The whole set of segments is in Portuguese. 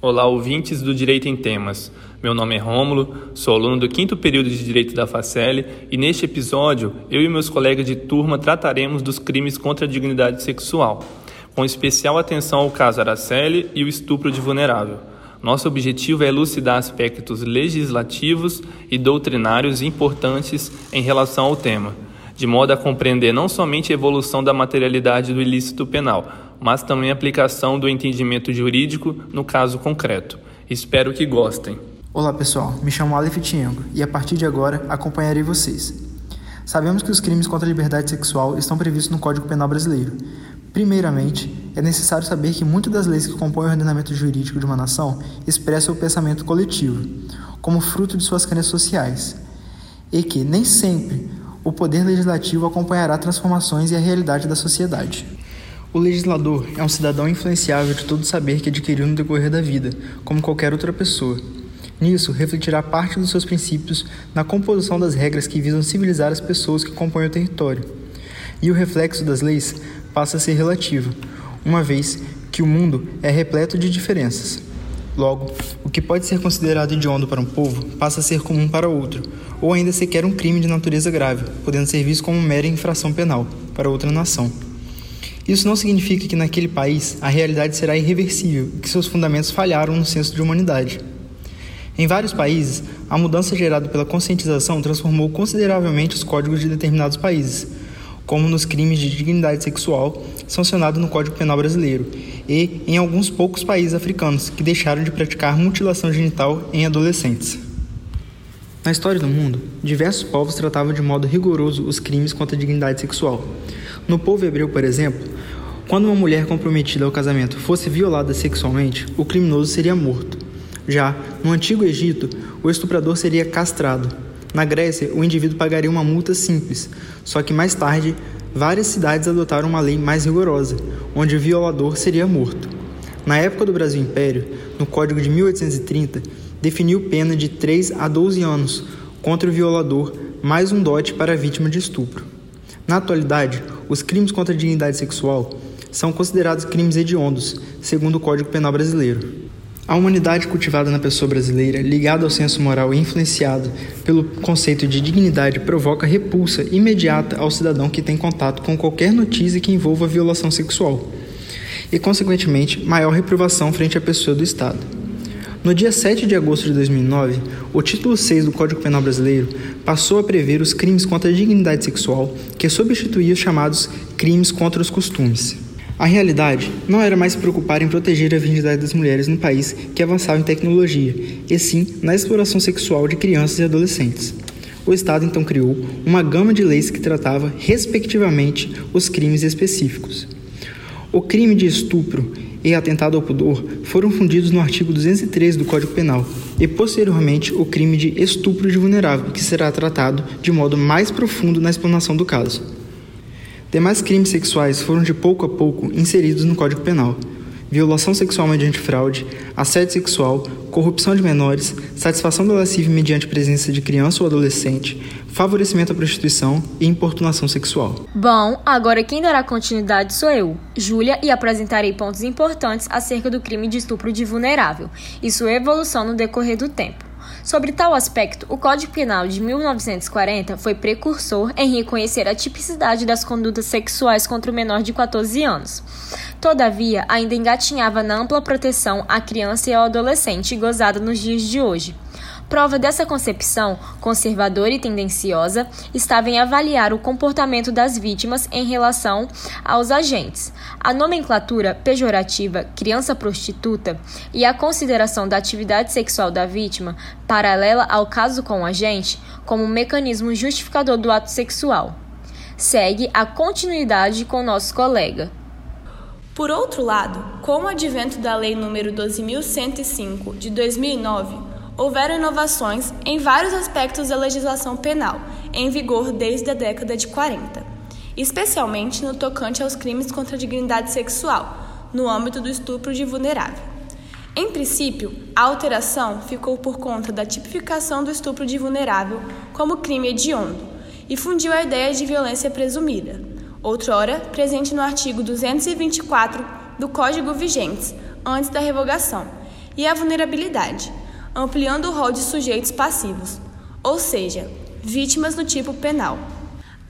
Olá, ouvintes do Direito em Temas. Meu nome é Rômulo, sou aluno do quinto período de Direito da Facele e neste episódio eu e meus colegas de turma trataremos dos crimes contra a dignidade sexual, com especial atenção ao caso Araceli e o estupro de vulnerável. Nosso objetivo é elucidar aspectos legislativos e doutrinários importantes em relação ao tema, de modo a compreender não somente a evolução da materialidade do ilícito penal, mas também a aplicação do entendimento jurídico no caso concreto. Espero que gostem. Olá pessoal, me chamo Aleph Tiengo e a partir de agora acompanharei vocês. Sabemos que os crimes contra a liberdade sexual estão previstos no Código Penal Brasileiro. Primeiramente, é necessário saber que muitas das leis que compõem o ordenamento jurídico de uma nação expressam o pensamento coletivo, como fruto de suas crenças sociais, e que nem sempre o poder legislativo acompanhará transformações e a realidade da sociedade. O legislador é um cidadão influenciável de todo saber que adquiriu no decorrer da vida, como qualquer outra pessoa. Nisso, refletirá parte dos seus princípios na composição das regras que visam civilizar as pessoas que compõem o território. E o reflexo das leis passa a ser relativo, uma vez que o mundo é repleto de diferenças. Logo, o que pode ser considerado hediondo para um povo passa a ser comum para outro, ou ainda sequer um crime de natureza grave, podendo ser visto como mera infração penal para outra nação. Isso não significa que naquele país a realidade será irreversível e que seus fundamentos falharam no senso de humanidade. Em vários países, a mudança gerada pela conscientização transformou consideravelmente os códigos de determinados países, como nos crimes de dignidade sexual sancionados no Código Penal brasileiro, e em alguns poucos países africanos que deixaram de praticar mutilação genital em adolescentes. Na história do mundo, diversos povos tratavam de modo rigoroso os crimes contra a dignidade sexual. No povo hebreu, por exemplo, quando uma mulher comprometida ao casamento fosse violada sexualmente, o criminoso seria morto. Já no Antigo Egito, o estuprador seria castrado. Na Grécia, o indivíduo pagaria uma multa simples, só que mais tarde, várias cidades adotaram uma lei mais rigorosa, onde o violador seria morto. Na época do Brasil Império, no Código de 1830, definiu pena de 3 a 12 anos contra o violador, mais um dote para a vítima de estupro. Na atualidade, os crimes contra a dignidade sexual são considerados crimes hediondos, segundo o Código Penal brasileiro. A humanidade cultivada na pessoa brasileira, ligada ao senso moral e influenciada pelo conceito de dignidade, provoca repulsa imediata ao cidadão que tem contato com qualquer notícia que envolva violação sexual, e, consequentemente, maior reprovação frente à pessoa do Estado. No dia 7 de agosto de 2009, o título 6 do Código Penal Brasileiro passou a prever os crimes contra a dignidade sexual, que substituía os chamados crimes contra os costumes. A realidade não era mais se preocupar em proteger a virgindade das mulheres no país que avançava em tecnologia, e sim na exploração sexual de crianças e adolescentes. O Estado então criou uma gama de leis que tratava, respectivamente, os crimes específicos. O crime de estupro e atentado ao pudor foram fundidos no artigo 213 do Código Penal, e posteriormente o crime de estupro de vulnerável, que será tratado de modo mais profundo na explanação do caso. Demais crimes sexuais foram de pouco a pouco inseridos no Código Penal. Violação sexual mediante fraude, assédio sexual, corrupção de menores, satisfação da lascívia mediante presença de criança ou adolescente, favorecimento à prostituição e importunação sexual. Bom, agora quem dará continuidade sou eu, Júlia, e apresentarei pontos importantes acerca do crime de estupro de vulnerável e sua evolução no decorrer do tempo. Sobre tal aspecto, o Código Penal de 1940 foi precursor em reconhecer a tipicidade das condutas sexuais contra o menor de 14 anos. Todavia, ainda engatinhava na ampla proteção à criança e ao adolescente gozada nos dias de hoje. Prova dessa concepção conservadora e tendenciosa estava em avaliar o comportamento das vítimas em relação aos agentes. A nomenclatura pejorativa criança prostituta e a consideração da atividade sexual da vítima, paralela ao caso com o agente, como um mecanismo justificador do ato sexual. Segue a continuidade com nosso colega. Por outro lado, com o advento da Lei nº 12.105 de 2009, houveram inovações em vários aspectos da legislação penal, em vigor desde a década de 40, especialmente no tocante aos crimes contra a dignidade sexual, no âmbito do estupro de vulnerável. Em princípio, a alteração ficou por conta da tipificação do estupro de vulnerável como crime hediondo e fundiu a ideia de violência presumida, outrora presente no artigo 224 do Código Vigentes, antes da revogação e a vulnerabilidade, ampliando o rol de sujeitos passivos, ou seja, vítimas no tipo penal.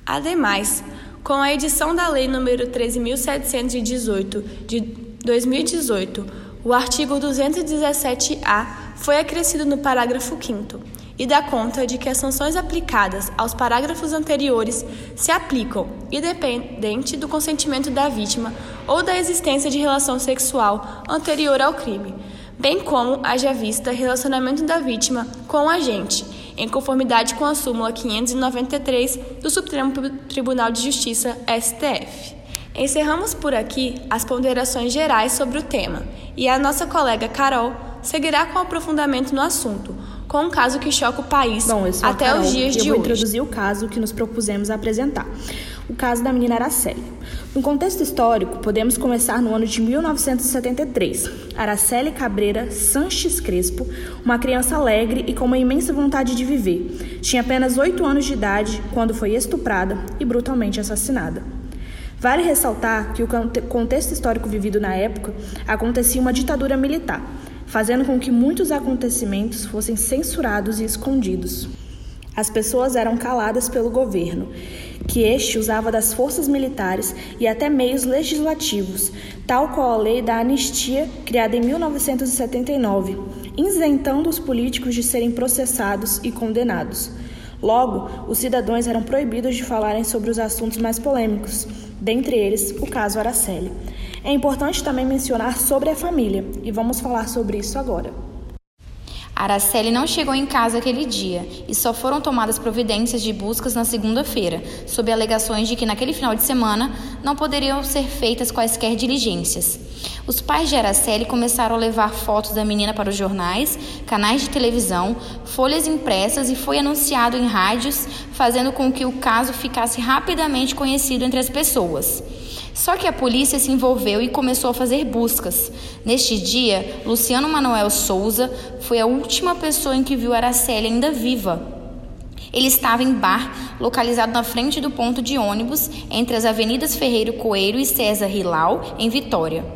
Ademais, com a edição da Lei nº 13.718 de 2018, o artigo 217-A foi acrescido no parágrafo 5 e dá conta de que as sanções aplicadas aos parágrafos anteriores se aplicam independente do consentimento da vítima ou da existência de relação sexual anterior ao crime, bem como haja vista relacionamento da vítima com o agente, em conformidade com a súmula 593 do Supremo Tribunal de Justiça STF. Encerramos por aqui as ponderações gerais sobre o tema e a nossa colega Carol seguirá com aprofundamento no assunto, com um caso que choca o país Bom, até Carol, os dias de hoje. Eu vou introduzir o caso que nos propusemos apresentar. O caso da menina Araceli. No contexto histórico, podemos começar no ano de 1973. Araceli Cabreira Sanches Crespo, uma criança alegre e com uma imensa vontade de viver. Tinha apenas 8 anos de idade quando foi estuprada e brutalmente assassinada. Vale ressaltar que o contexto histórico vivido na época acontecia uma ditadura militar fazendo com que muitos acontecimentos fossem censurados e escondidos. As pessoas eram caladas pelo governo, que este usava das forças militares e até meios legislativos, tal qual a lei da anistia criada em 1979, isentando os políticos de serem processados e condenados. Logo, os cidadãos eram proibidos de falarem sobre os assuntos mais polêmicos, dentre eles o caso Araceli. É importante também mencionar sobre a família, e vamos falar sobre isso agora. Araceli não chegou em casa aquele dia e só foram tomadas providências de buscas na segunda-feira, sob alegações de que naquele final de semana não poderiam ser feitas quaisquer diligências. Os pais de Araceli começaram a levar fotos da menina para os jornais, canais de televisão, folhas impressas e foi anunciado em rádios, fazendo com que o caso ficasse rapidamente conhecido entre as pessoas. Só que a polícia se envolveu e começou a fazer buscas. Neste dia, Luciano Manuel Souza foi a última pessoa em que viu Araceli ainda viva. Ele estava em bar, localizado na frente do ponto de ônibus, entre as avenidas Ferreiro Coelho e César Rilau, em Vitória.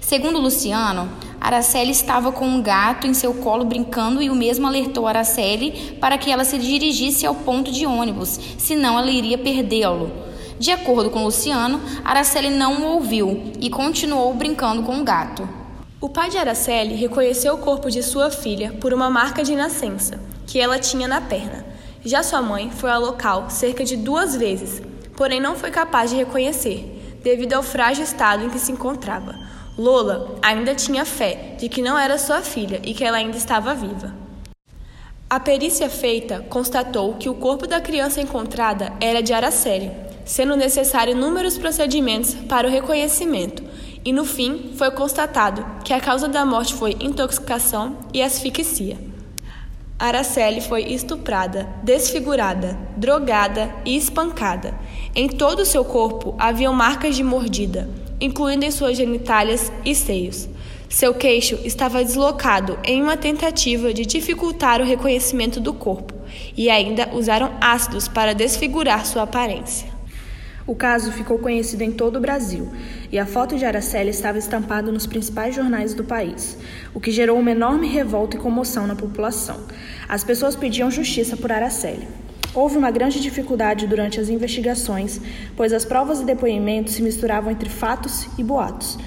Segundo Luciano, Araceli estava com um gato em seu colo brincando e o mesmo alertou Araceli para que ela se dirigisse ao ponto de ônibus, senão ela iria perdê-lo. De acordo com Luciano, Araceli não o ouviu e continuou brincando com o gato. O pai de Araceli reconheceu o corpo de sua filha por uma marca de nascença que ela tinha na perna. Já sua mãe foi ao local cerca de duas vezes, porém não foi capaz de reconhecer, devido ao frágil estado em que se encontrava. Lola ainda tinha fé de que não era sua filha e que ela ainda estava viva. A perícia feita constatou que o corpo da criança encontrada era de Araceli, sendo necessário inúmeros procedimentos para o reconhecimento, e no fim foi constatado que a causa da morte foi intoxicação e asfixia. Araceli foi estuprada, desfigurada, drogada e espancada. Em todo o seu corpo haviam marcas de mordida, incluindo em suas genitálias e seios. Seu queixo estava deslocado em uma tentativa de dificultar o reconhecimento do corpo, e ainda usaram ácidos para desfigurar sua aparência. O caso ficou conhecido em todo o Brasil e a foto de Araceli estava estampada nos principais jornais do país, o que gerou uma enorme revolta e comoção na população. As pessoas pediam justiça por Araceli. Houve uma grande dificuldade durante as investigações, pois as provas e depoimentos se misturavam entre fatos e boatos.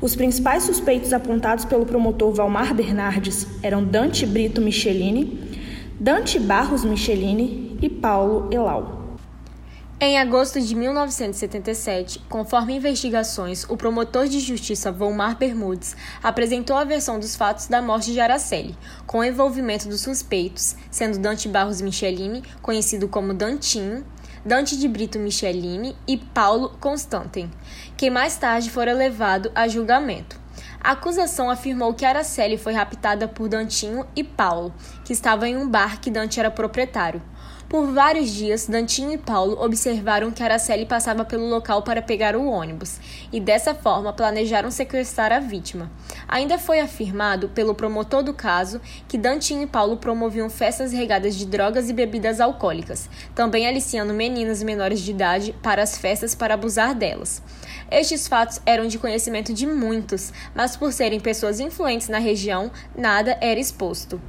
Os principais suspeitos apontados pelo promotor Valmar Bernardes eram Dante Brito Michelini, Dante Barros Michelini e Paulo Elau. Em agosto de 1977, conforme investigações, o promotor de justiça Volmar Bermudes apresentou a versão dos fatos da morte de Araceli, com o envolvimento dos suspeitos, sendo Dante Barros Michelini, conhecido como Dantinho, Dante de Brito Michelini e Paulo Constantin, que mais tarde fora levado a julgamento. A acusação afirmou que Araceli foi raptada por Dantinho e Paulo, que estavam em um bar que Dante era proprietário. Por vários dias, Dantinho e Paulo observaram que Araceli passava pelo local para pegar o ônibus e, dessa forma, planejaram sequestrar a vítima. Ainda foi afirmado pelo promotor do caso que Dantinho e Paulo promoviam festas regadas de drogas e bebidas alcoólicas, também aliciando meninas menores de idade para as festas para abusar delas. Estes fatos eram de conhecimento de muitos, mas por serem pessoas influentes na região, nada era exposto.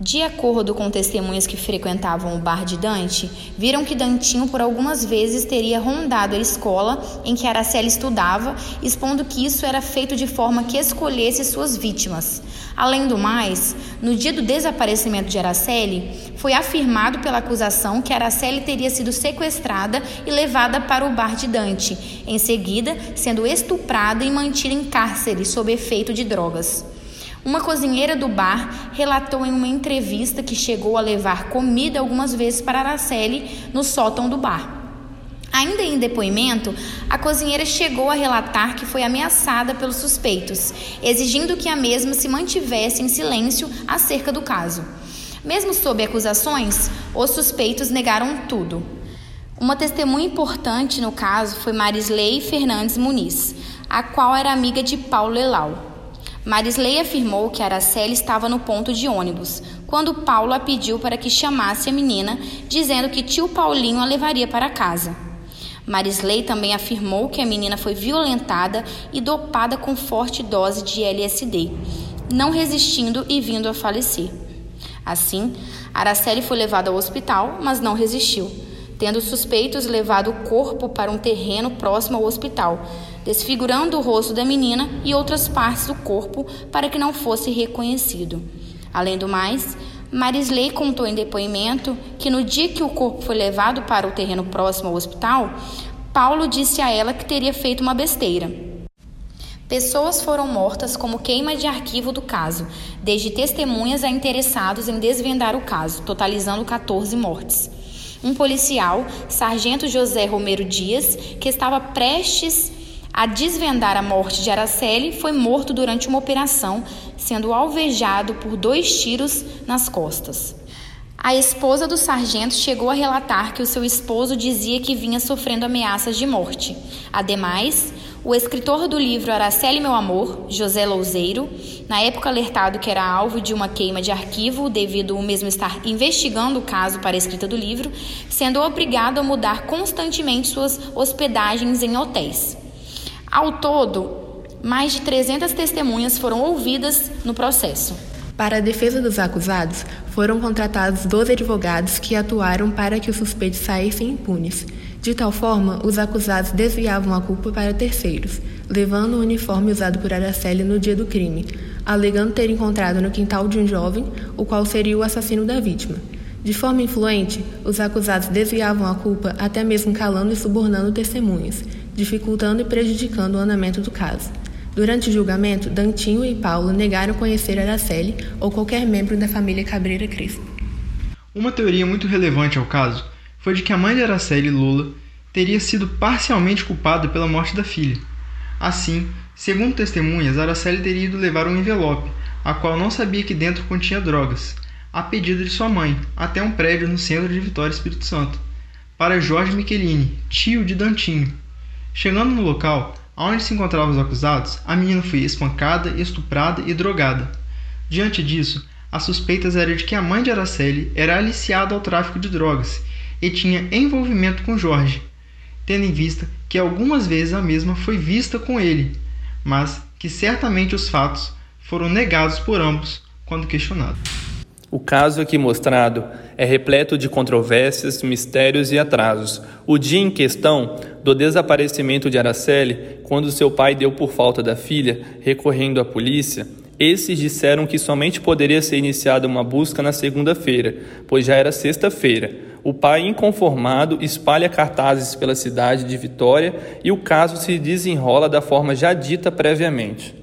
De acordo com testemunhas que frequentavam o bar de Dante, viram que Dantinho por algumas vezes teria rondado a escola em que Araceli estudava, expondo que isso era feito de forma que escolhesse suas vítimas. Além do mais, no dia do desaparecimento de Araceli, foi afirmado pela acusação que Araceli teria sido sequestrada e levada para o bar de Dante, em seguida sendo estuprada e mantida em cárcere sob efeito de drogas. Uma cozinheira do bar relatou em uma entrevista que chegou a levar comida algumas vezes para Araceli no sótão do bar. Ainda em depoimento, a cozinheira chegou a relatar que foi ameaçada pelos suspeitos, exigindo que a mesma se mantivesse em silêncio acerca do caso. Mesmo sob acusações, os suspeitos negaram tudo. Uma testemunha importante no caso foi Marisley Fernandes Muniz, a qual era amiga de Paulo Lelau. Marisley afirmou que Araceli estava no ponto de ônibus, quando Paulo a pediu para que chamasse a menina, dizendo que tio Paulinho a levaria para casa. Marisley também afirmou que a menina foi violentada e dopada com forte dose de LSD, não resistindo e vindo a falecer. Assim, Araceli foi levada ao hospital, mas não resistiu, tendo suspeitos levado o corpo para um terreno próximo ao hospital, desfigurando o rosto da menina e outras partes do corpo para que não fosse reconhecido. Além do mais, Marisley contou em depoimento que no dia que o corpo foi levado para o terreno próximo ao hospital, Paulo disse a ela que teria feito uma besteira. Pessoas foram mortas como queima de arquivo do caso, desde testemunhas a interessados em desvendar o caso, totalizando 14 mortes. Um policial, Sargento José Romero Dias, que estava prestes a desvendar a morte de Araceli, foi morto durante uma operação, sendo alvejado por dois tiros nas costas. A esposa do sargento chegou a relatar que o seu esposo dizia que vinha sofrendo ameaças de morte. Ademais, o escritor do livro Araceli Meu Amor, José Louzeiro, na época alertado que era alvo de uma queima de arquivo devido ao mesmo estar investigando o caso para a escrita do livro, sendo obrigado a mudar constantemente suas hospedagens em hotéis. Ao todo, mais de 300 testemunhas foram ouvidas no processo. Para a defesa dos acusados, foram contratados 12 advogados que atuaram para que os suspeitos saíssem impunes. De tal forma, os acusados desviavam a culpa para terceiros, levando o uniforme usado por Araceli no dia do crime, alegando ter encontrado no quintal de um jovem, o qual seria o assassino da vítima. De forma influente, os acusados desviavam a culpa até mesmo calando e subornando testemunhas, dificultando e prejudicando o andamento do caso. Durante o julgamento, Dantinho e Paulo negaram conhecer Araceli ou qualquer membro da família Cabreira Crespo. Uma teoria muito relevante ao caso foi de que a mãe de Araceli, Lula, teria sido parcialmente culpada pela morte da filha. Assim, segundo testemunhas, Araceli teria ido levar um envelope, a qual não sabia que dentro continha drogas, a pedido de sua mãe, até um prédio no centro de Vitória Espírito Santo, para Jorge Michelini, tio de Dantinho. Chegando no local, onde se encontravam os acusados, a menina foi espancada, estuprada e drogada. Diante disso, as suspeitas eram de que a mãe de Araceli era aliciada ao tráfico de drogas e tinha envolvimento com Jorge, tendo em vista que algumas vezes a mesma foi vista com ele, mas que certamente os fatos foram negados por ambos quando questionados. O caso aqui mostrado é repleto de controvérsias, mistérios e atrasos. O dia em questão do desaparecimento de Araceli, quando seu pai deu por falta da filha, recorrendo à polícia, esses disseram que somente poderia ser iniciada uma busca na segunda-feira, pois já era sexta-feira. O pai, inconformado, espalha cartazes pela cidade de Vitória e o caso se desenrola da forma já dita previamente.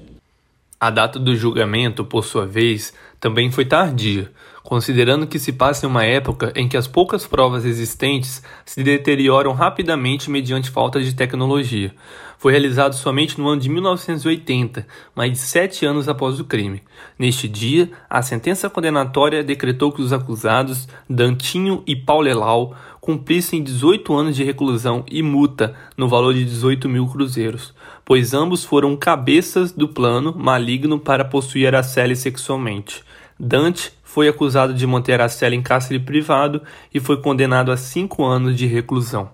A data do julgamento, por sua vez, também foi tardia, considerando que se passa em uma época em que as poucas provas existentes se deterioram rapidamente mediante falta de tecnologia. Foi realizado somente no ano de 1980, mais de sete anos após o crime. Neste dia, a sentença condenatória decretou que os acusados, Dantinho e Paulelau, cumprissem 18 anos de reclusão e multa no valor de 18 mil cruzeiros, pois ambos foram cabeças do plano maligno para possuir Araceli sexualmente. Dante foi acusado de manter Araceli em cárcere privado e foi condenado a cinco anos de reclusão.